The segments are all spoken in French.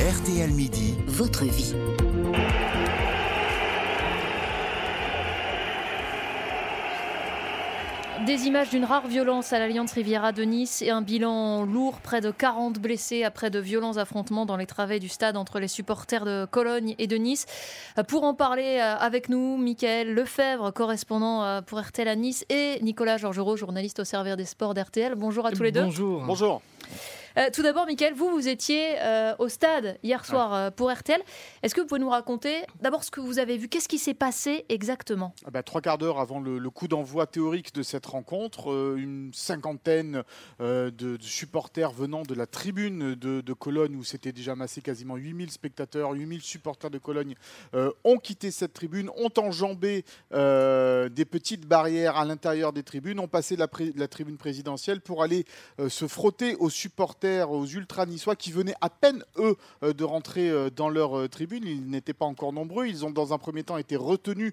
RTL Midi, votre vie. Des images d'une rare violence à l'Alliance Riviera de Nice et un bilan lourd, près de 40 blessés après de violents affrontements dans les travées du stade entre les supporters de Cologne et de Nice. Pour en parler euh, avec nous, Michael Lefebvre, correspondant euh, pour RTL à Nice, et Nicolas Georgerot, journaliste au service des sports d'RTL. Bonjour à tous les deux. Bonjour. Bonjour. Euh, tout d'abord, Michael, vous, vous étiez euh, au stade hier soir euh, pour RTL. Est-ce que vous pouvez nous raconter d'abord ce que vous avez vu? Qu'est-ce qui s'est passé exactement? Ah bah, Trois quarts d'heure avant le, le coup d'envoi théorique de cette rencontre, une cinquantaine de, de supporters venant de la tribune de, de Cologne, où c'était déjà massé quasiment 8000 spectateurs, 8000 supporters de Cologne, euh, ont quitté cette tribune, ont enjambé euh, des petites barrières à l'intérieur des tribunes, ont passé la, la tribune présidentielle pour aller euh, se frotter aux supporters, aux ultra-niçois qui venaient à peine, eux, euh, de rentrer euh, dans leur euh, tribune. Ils n'étaient pas encore nombreux. Ils ont, dans un premier temps, été retenus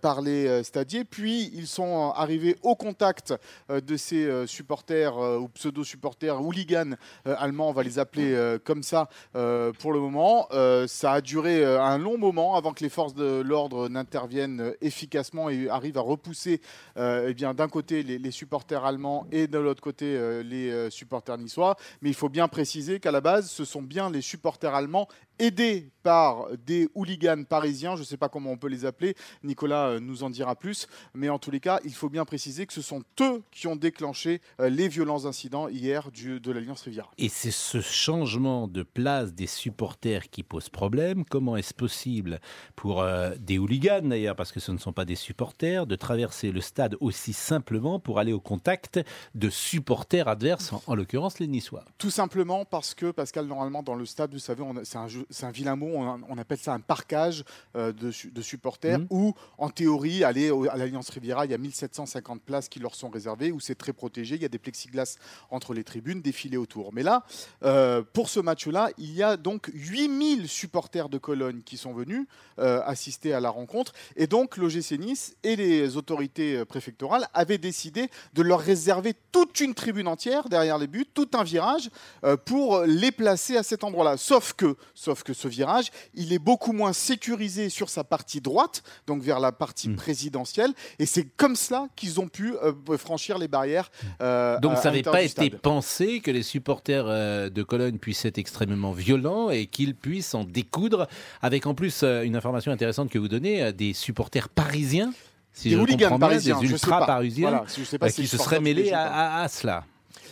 par les stadiers. Puis, ils sont arrivés au contact de ces supporters ou pseudo-supporters, hooligans allemands, on va les appeler comme ça pour le moment. Ça a duré un long moment avant que les forces de l'ordre n'interviennent efficacement et arrivent à repousser eh bien, d'un côté les, supporters allemands et de l'autre côté les supporters niçois. Il faut bien préciser qu'à la base, ce sont bien les supporters allemands aidés par des hooligans parisiens, je ne sais pas comment on peut les appeler, Nicolas euh, nous en dira plus, mais en tous les cas, il faut bien préciser que ce sont eux qui ont déclenché euh, les violents incidents hier de l'Alliance Riviera. Et c'est ce changement de place des supporters qui pose problème. Comment est-ce possible pour euh, des hooligans d'ailleurs, parce que ce ne sont pas des supporters, de traverser le stade aussi simplement pour aller au contact de supporters adverses, en, en l'occurrence les Niçois? Tout simplement parce que, Pascal, normalement, dans le stade, vous savez, c'est un, un vilain mot, on, on appelle ça un parcage euh, de, su- de supporters, Mhm. où, en théorie, aller à l'Alliance Riviera, il y a 1750 places qui leur sont réservées, où c'est très protégé, il y a des plexiglas entre les tribunes, des filets autour. Mais là, euh, pour ce match-là, il y a donc 8000 supporters de Cologne qui sont venus euh, assister à la rencontre, et donc l'OGC Nice et les autorités préfectorales avaient décidé de leur réserver toute une tribune entière derrière les buts, tout un virage, euh, pour les placer à cet endroit-là. Sauf que, sauf que ce virage, il est beaucoup moins sécurisé sur sa partie droite, donc vers la partie Mm. présidentielle, et c'est comme cela qu'ils ont pu euh, franchir les barrières. euh, Donc à- ça n'avait pas été pensé que les supporters de Cologne puissent être extrêmement violents et qu'ils puissent en découdre, avec en plus une information intéressante que vous donnez, des supporters parisiens, si Des je hooligans comprends bien, parisiens, des ultras parisiens, Voilà, euh, qui se seraient mêlés à cela.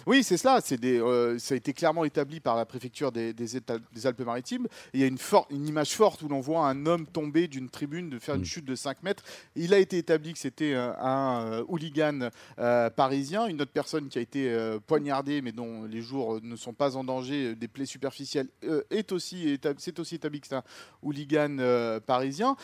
Oui, c'est cela. C'est des, euh, ça a été clairement établi par la préfecture des, des États- des Alpes-Maritimes. Il y a une, for- une image forte où l'on voit un homme tomber d'une tribune, de faire une Mm. chute de 5 mètres. Il a été établi que c'était euh, un euh, hooligan euh, parisien. Une autre personne qui a été euh, poignardée, mais dont les jours ne sont pas en danger, des plaies superficielles, est aussi c'est aussi établi que c'est un hooligan parisien.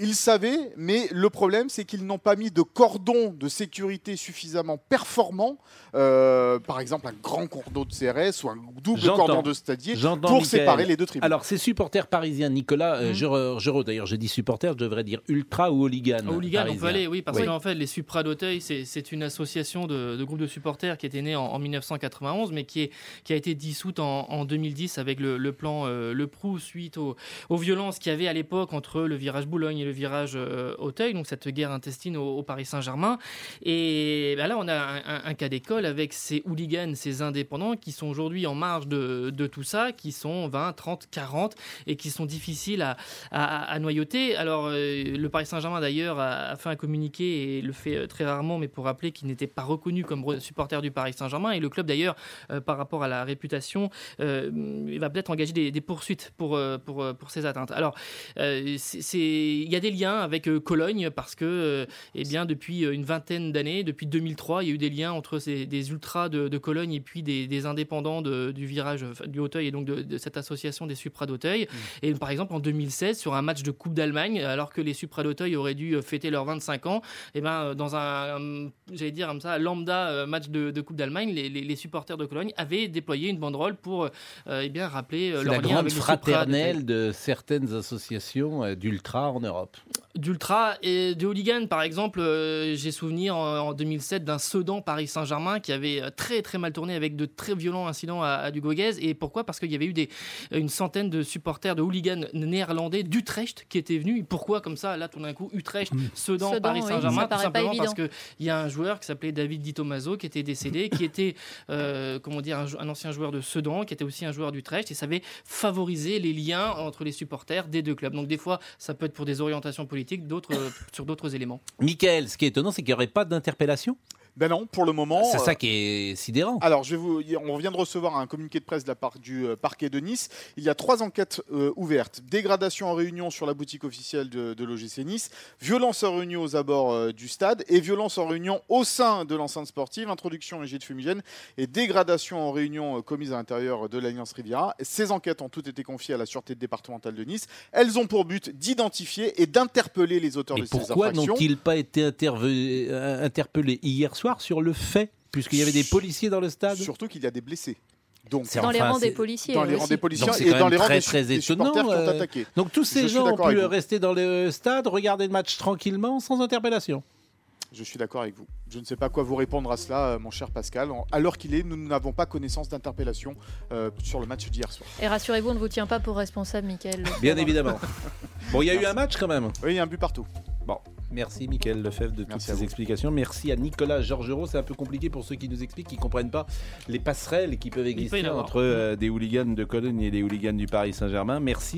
Ils savaient, mais le problème, c'est qu'ils n'ont pas mis de cordon de sécurité suffisamment performant, euh, par exemple un grand cordon de CRS ou un double cordon de stadier, pour séparer les deux tribunes. Alors, ces supporters parisiens, Nicolas euh, Mhm. Gero- Gero, d'ailleurs, j'ai dit supporters, je devrais dire ultra ou hooligan. Hooligan, on peut aller, oui, parce Oui. qu'en fait, les Supra d'Auteuil, c'est une association de, de groupes de supporters qui était née en, en 1991, mais qui, est, qui a été dissoute en, en 2010 avec le, le plan euh, Le Prou suite aux, aux violences qu'il y avait à l'époque entre le virage Boulogne le virage euh, Auteuil, donc cette guerre intestine au, Paris Saint-Germain. Et ben là, on a un, cas d'école avec ces hooligans, ces indépendants qui sont aujourd'hui en marge de, de tout ça, qui sont 20, 30, 40 et qui sont difficiles à, à, à noyauter. Alors, euh, le Paris Saint-Germain, d'ailleurs, a, a fait un communiqué et le fait euh, très rarement, mais pour rappeler qu'il n'était pas reconnu comme supporter du Paris Saint-Germain. Et le club, d'ailleurs, euh, par rapport à la réputation, euh, il va peut-être engager des, poursuites pour, euh, pour, euh, pour ces atteintes. Alors, euh, il y a des liens avec euh, Cologne parce que, euh, eh bien, depuis euh, une vingtaine d'années, depuis 2003, il y a eu des liens entre ces, des ultras de, de Cologne et puis des, des indépendants de- du virage du Hauteuil et donc de, de cette association des Supra d'Auteuil. Et par exemple, en 2016, sur un match de Coupe d'Allemagne, alors que les Supra d'Auteuil auraient dû fêter leurs 25 ans, et ben, euh, dans un, un- j'allais dire comme ça, lambda match de, de Coupe d'Allemagne, les, les- les supporters de Cologne avaient déployé une banderole pour euh, eh bien, rappeler leur la lien grande avec fraternelle de certaines associations euh, d'ultra en Europe. Europe. D'ultra et de hooligans. Par exemple, euh, j'ai souvenir en, 2007 d'un Sedan Paris Saint-Germain qui avait euh, très très mal tourné avec de très violents incidents à, à Dugoguez. Et pourquoi? Parce qu'il y avait eu des, une centaine de supporters de hooligans néerlandais d'Utrecht qui étaient venus. Pourquoi comme ça? Là, tout d'un coup, Utrecht, mmh. Sedan, Paris Saint-Germain, tout simplement parce qu'il y a un joueur qui s'appelait David Di Tommaso qui était décédé, qui était euh, comment dire un, ancien joueur de Sedan, qui était aussi un joueur d'Utrecht et ça avait favorisé les liens entre les supporters des deux clubs. Donc des fois, ça peut être pour des orientations politiques d'autres, euh, sur d'autres éléments. Michael, ce qui est étonnant, c'est qu'il n'y aurait pas d'interpellation? Ben non, pour le moment. C'est ça euh, qui est sidérant. Alors, je vais vous, on vient de recevoir un communiqué de presse de la part du euh, parquet de Nice. Il y a trois enquêtes euh, ouvertes dégradation en réunion sur la boutique officielle de, de l'OGC Nice, violence en réunion aux abords du stade et violence en réunion au sein de l'enceinte sportive, introduction jet de fumigène et dégradation en réunion commise à l'intérieur de l'Alliance Riviera. Ces enquêtes ont toutes été confiées à la sûreté départementale de Nice. Elles ont pour but d'identifier et d'interpeller les auteurs de ces infractions. Pourquoi n'ont-ils pas été interpellés hier soir? Sur le fait, puisqu'il y avait des policiers dans le stade Surtout qu'il y a des blessés. Donc, dans les rangs des policiers. Dans les rangs des policiers et dans les rangs des, très étonnant, qui ont euh, attaqué. Donc tous ces gens ont pu rester dans le stade, regarder le match tranquillement, sans interpellation. Je suis d'accord avec vous. Je ne sais pas quoi vous répondre à cela, euh, mon cher Pascal. Alors qu'il est, nous n'avons pas connaissance d'interpellation euh, sur le match d'hier soir. Et rassurez-vous, on ne vous tient pas pour responsable, Michael. Bien évidemment. bon, il y a eu un match quand même. Oui, il y a un but partout. Bon, merci Mickaël Lefebvre de toutes ces explications. Merci à Nicolas Georgerot. C'est un peu compliqué pour ceux qui nous expliquent, qui ne comprennent pas les passerelles qui peuvent exister entre euh, des hooligans de Cologne et des hooligans du Paris Saint-Germain. Merci.